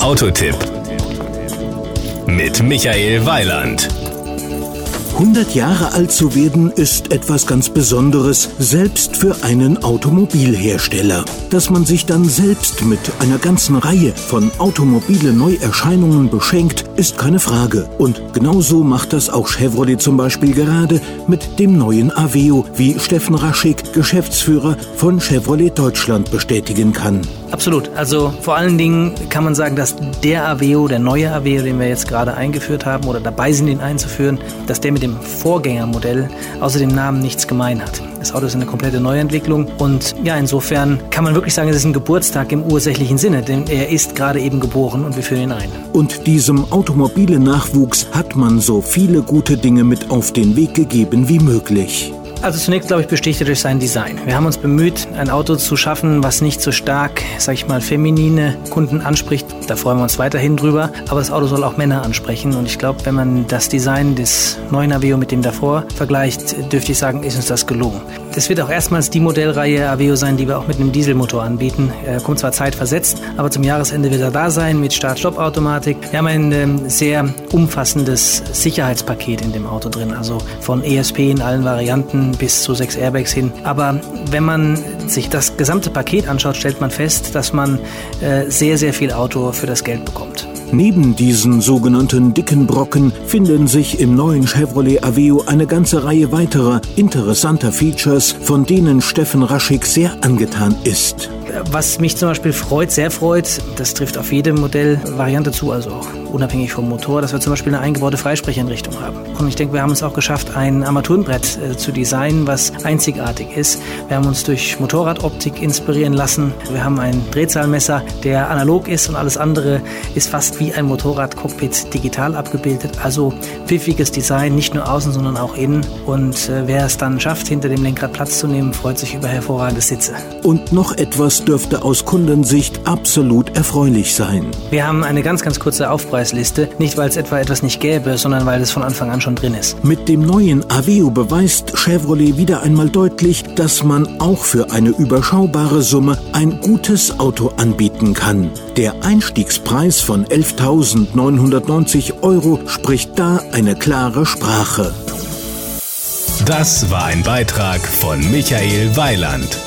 Autotipp mit Michael Weiland. 100 Jahre alt zu werden ist etwas ganz Besonderes, selbst für einen Automobilhersteller. Dass man sich dann selbst mit einer ganzen Reihe von automobile Neuerscheinungen beschenkt, ist keine Frage. Und genauso macht das auch Chevrolet zum Beispiel gerade mit dem neuen Aveo, wie Steffen Raschig, Geschäftsführer von Chevrolet Deutschland, bestätigen kann. Absolut. Also vor allen Dingen kann man sagen, dass der Aveo, der neue Aveo, den wir jetzt gerade eingeführt haben oder dabei sind, ihn einzuführen, dass der mit dem Vorgängermodell außer dem Namen nichts gemein hat. Das Auto ist eine komplette Neuentwicklung und ja, insofern kann man wirklich sagen, es ist ein Geburtstag im ursächlichen Sinne, denn er ist gerade eben geboren und wir führen ihn ein. Und diesem automobile Nachwuchs hat man so viele gute Dinge mit auf den Weg gegeben wie möglich. Also zunächst, glaube ich, besticht er durch sein Design. Wir haben uns bemüht, ein Auto zu schaffen, was nicht so stark, sag ich mal, feminine Kunden anspricht. Da freuen wir uns weiterhin drüber. Aber das Auto soll auch Männer ansprechen. Und ich glaube, wenn man das Design des neuen Aveo mit dem davor vergleicht, dürfte ich sagen, ist uns das gelungen. Das wird auch erstmals die Modellreihe Aveo sein, die wir auch mit einem Dieselmotor anbieten. Er kommt zwar zeitversetzt, aber zum Jahresende wird er da sein mit Start-Stopp-Automatik. Wir haben ein ähm, sehr umfassendes Sicherheitspaket in dem Auto drin, also von ESP in allen Varianten bis zu sechs Airbags hin. Aber wenn man sich das gesamte Paket anschaut, stellt man fest, dass man äh, sehr, sehr viel Auto für das Geld bekommt. Neben diesen sogenannten dicken Brocken finden sich im neuen Chevrolet Aveo eine ganze Reihe weiterer interessanter Features, von denen Steffen Raschig sehr angetan ist. Was mich zum Beispiel freut, sehr freut, das trifft auf jede Modellvariante zu, also auch unabhängig vom Motor, dass wir zum Beispiel eine eingebaute Freisprecheinrichtung haben. Und ich denke, wir haben es auch geschafft, ein Armaturenbrett äh, zu designen, was einzigartig ist. Wir haben uns durch Motorradoptik inspirieren lassen. Wir haben ein Drehzahlmesser, der analog ist und alles andere ist fast wie ein Motorradcockpit digital abgebildet. Also pfiffiges Design, nicht nur außen, sondern auch innen. Und äh, wer es dann schafft, hinter dem Lenkrad Platz zu nehmen, freut sich über hervorragende Sitze. Und noch etwas dürfte aus Kundensicht absolut erfreulich sein. Wir haben eine ganz, ganz kurze Aufpreisliste. Nicht, weil es etwa etwas nicht gäbe, sondern weil es von Anfang an schon drin ist. Mit dem neuen Aveo beweist Chevrolet wieder einmal deutlich, dass man auch für eine überschaubare Summe ein gutes Auto anbieten kann. Der Einstiegspreis von 11.990 Euro spricht da eine klare Sprache. Das war ein Beitrag von Michael Weiland.